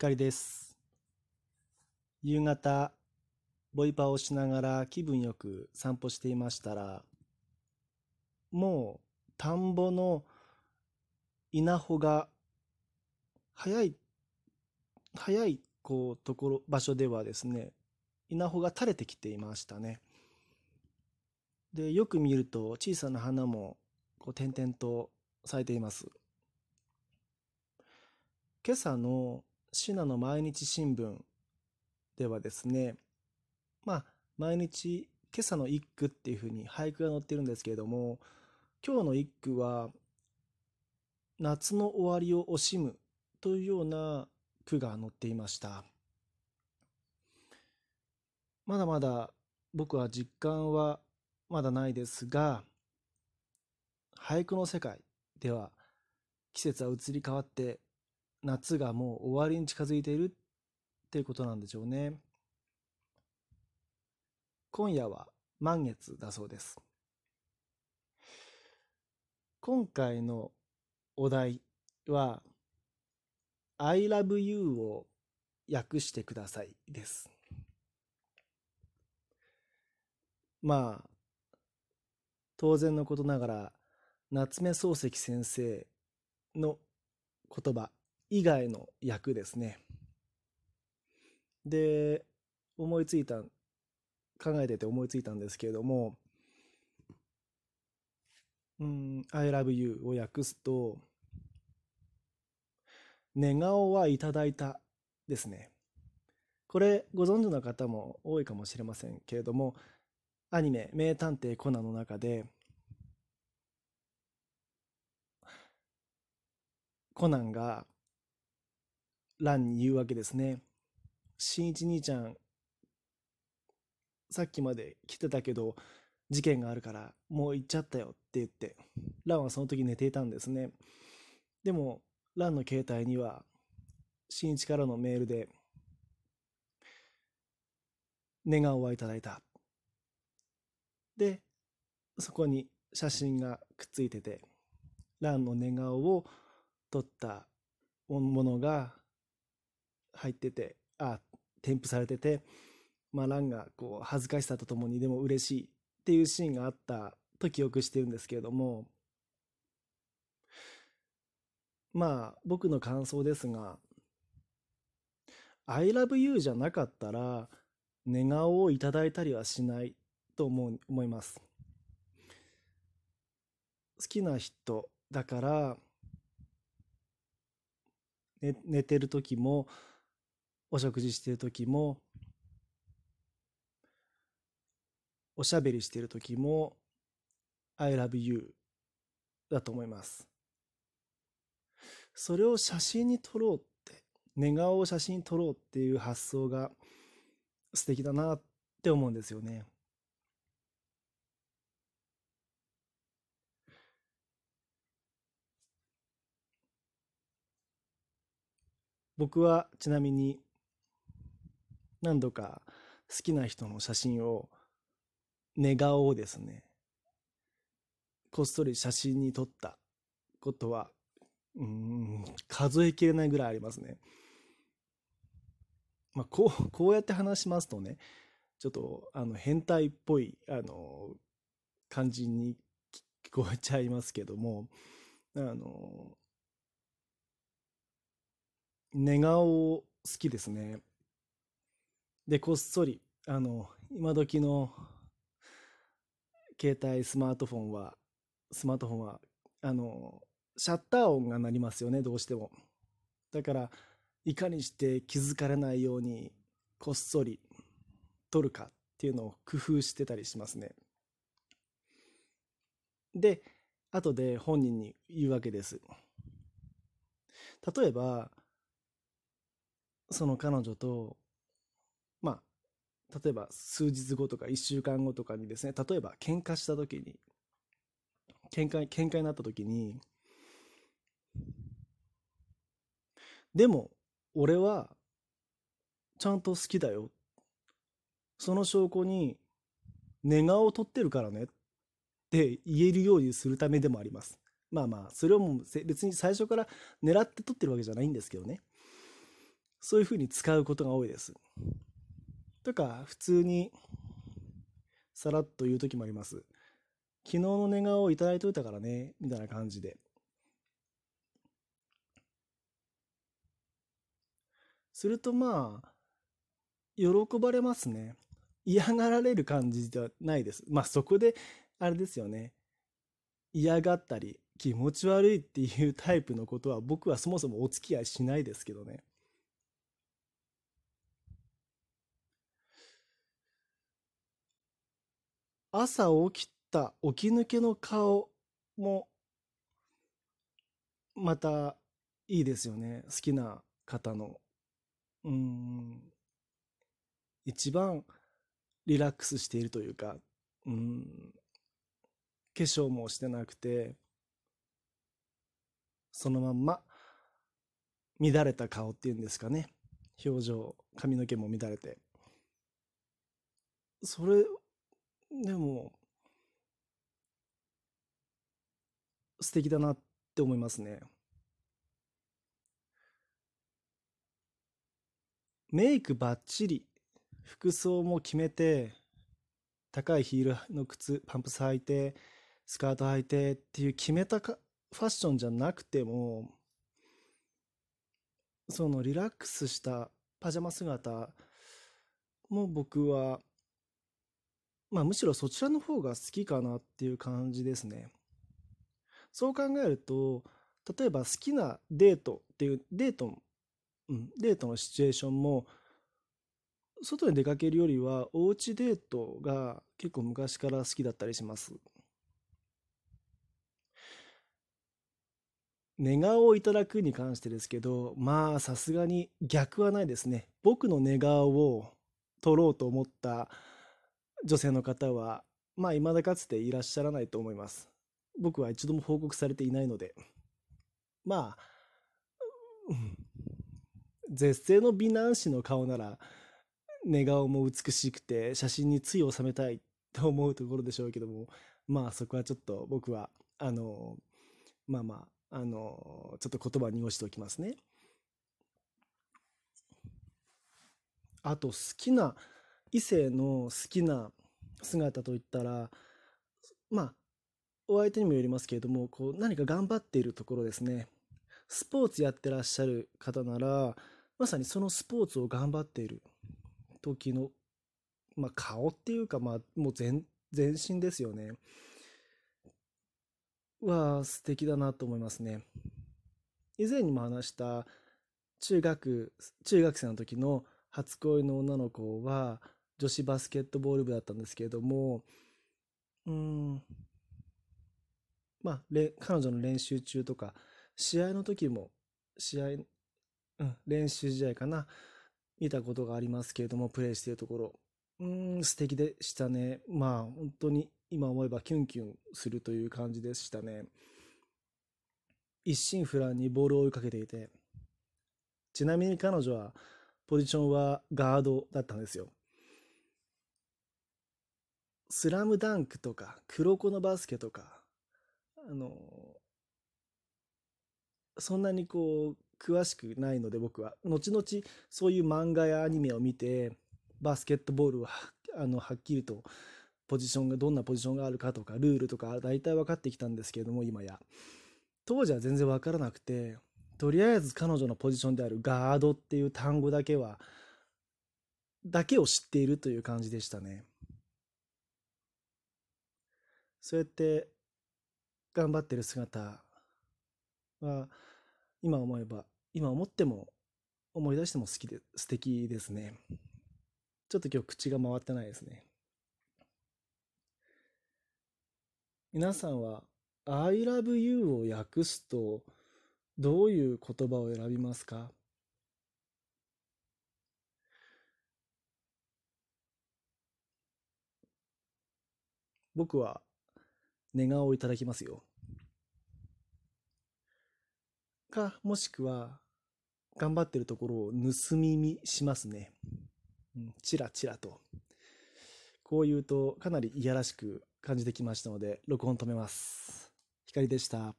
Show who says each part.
Speaker 1: 光です。夕方、ボイパをしながら気分よく散歩していましたら、もう田んぼの稲穂が早い、早いこうところ、場所ではですね、稲穂が垂れてきていましたね。で、よく見ると小さな花もこう点々と咲いています。今朝のシナの毎日新聞ではですね、まあ、毎日今朝の一句っていうふうに俳句が載ってるんですけれども、今日の一句は、夏の終わりを惜しむというような句が載っていました。まだまだ僕は実感はまだないですが、俳句の世界では季節は移り変わって夏がもう終わりに近づいているっていうことなんでしょうね。今夜は満月だそうです。今回のお題は I love you を訳してくださいです。まあ、当然のことながら夏目漱石先生の言葉以外の役ですね。で、思いついた、考えてて思いついたんですけれども、うん、I love you を訳すと、寝顔はいただいたですね。これご存知の方も多いかもしれませんけれども、アニメ名探偵コナンの中で、コナンが欄に言うわけですね。しんいち兄ちゃん、さっきまで来てたけど、事件があるからもう行っちゃったよって言って、ランはその時寝ていたんですね。でも、ランの携帯には、しんいちからのメールで、寝顔はいただいた。で、そこに写真がくっついてて、ランの寝顔を撮ったものが入ってて、あ、添付されてて、まあ、ランがこう恥ずかしさとともにでも嬉しいっていうシーンがあったと記憶してるんですけれども、まあ僕の感想ですが、I love you じゃなかったら寝顔をいただいたりはしないと思う思います。好きな人だから、ね、寝てる時もお食事している時も、おしゃべりしている時も、I love you だと思います。それを写真に撮ろうって、寝顔を写真に撮ろうっていう発想が素敵だなって思うんですよね。僕はちなみに何度か好きな人の写真を、寝顔をですね、こっそり写真に撮ったことは、うん、数えきれないぐらいありますね。まあ、こう、こうやって話しますとね、ちょっと、あの、変態っぽい、あの、感じに聞こえちゃいますけども、あの、寝顔好きですね。で、こっそり、あの、今時の携帯、スマートフォンは、スマートフォンは、あの、シャッター音が鳴りますよね、どうしても。だから、いかにして気づかれないように、こっそり撮るかっていうのを工夫してたりしますね。で、後で本人に言うわけです。例えば、その彼女と例えば数日後とか1週間後とかにですね、例えば喧嘩した時に、喧嘩、喧嘩になった時に、でも、俺は、ちゃんと好きだよ。その証拠に、寝顔を取ってるからねって言えるようにするためでもあります。まあまあ、それをも別に最初から狙って撮ってるわけじゃないんですけどね。そういうふうに使うことが多いです。とか、普通にさらっと言う時もあります。昨日の寝顔をいただいといたからね、みたいな感じで。するとまあ、喜ばれますね。嫌がられる感じではないです。まあそこで、あれですよね。嫌がったり、気持ち悪いっていうタイプのことは僕はそもそもお付き合いしないですけどね。朝起きた起き抜けの顔もまたいいですよね。好きな方の。うん。一番リラックスしているというか、うん。化粧もしてなくて、そのまんま乱れた顔っていうんですかね。表情、髪の毛も乱れて。それでも、素敵だなって思いますね。メイクばっちり、服装も決めて、高いヒールの靴、パンプス履いて、スカート履いてっていう決めたかファッションじゃなくても、そのリラックスしたパジャマ姿も僕はまあむしろそちらの方が好きかなっていう感じですね。そう考えると、例えば好きなデートっていう、デート、うん、デートのシチュエーションも、外に出かけるよりは、おうちデートが結構昔から好きだったりします。寝顔をいただくに関してですけど、まあさすがに逆はないですね。僕の寝顔を撮ろうと思った女性の方は、まあ、未だかつていらっしゃらないと思います。僕は一度も報告されていないので。まあ、絶世の美男子の顔なら、寝顔も美しくて、写真につい収めたいと思うところでしょうけども、まあそこはちょっと僕は、あの、まあまあ、あの、ちょっと言葉に濁しておきますね。あと好きな異性の好きな姿といったら、まあ、お相手にもよりますけれども、こう何か頑張っているところですね。スポーツやってらっしゃる方なら、まさにそのスポーツを頑張っている時の、まあ、顔っていうか、まあ、もう全全身ですよね。は素敵だなと思いますね。以前にも話した中学、中学生の時の初恋の女の子は、女子バスケットボール部だったんですけれども、うん、まあ、彼女の練習中とか、試合の時も、試合、うん、練習試合かな、見たことがありますけれども、プレイしているところ、うん、素敵でしたね。まあ、本当に今思えばキュンキュンするという感じでしたね。一心不乱にボールを追いかけていて、ちなみに彼女は、ポジションはガードだったんですよ。スラムダンクとか、黒子のバスケとか、あの、そんなにこう、詳しくないので僕は、後々そういう漫画やアニメを見て、バスケットボールは、あの、はっきりと、ポジションが、どんなポジションがあるかとか、ルールとか、大体分かってきたんですけれども、今や。当時は全然分からなくて、とりあえず彼女のポジションであるガードっていう単語だけは、だけを知っているという感じでしたね。そうやって頑張ってる姿は今思えば今思っても思い出しても好きで素敵ですね。ちょっと今日口が回ってないですね。皆さんは I love you を訳すとどういう言葉を選びますか？僕は寝顔をいただきますよ。か、もしくは、頑張ってるところを盗み見しますね。うん、チラチラと。こう言うとかなりいやらしく感じてきましたので、録音止めます。光でした。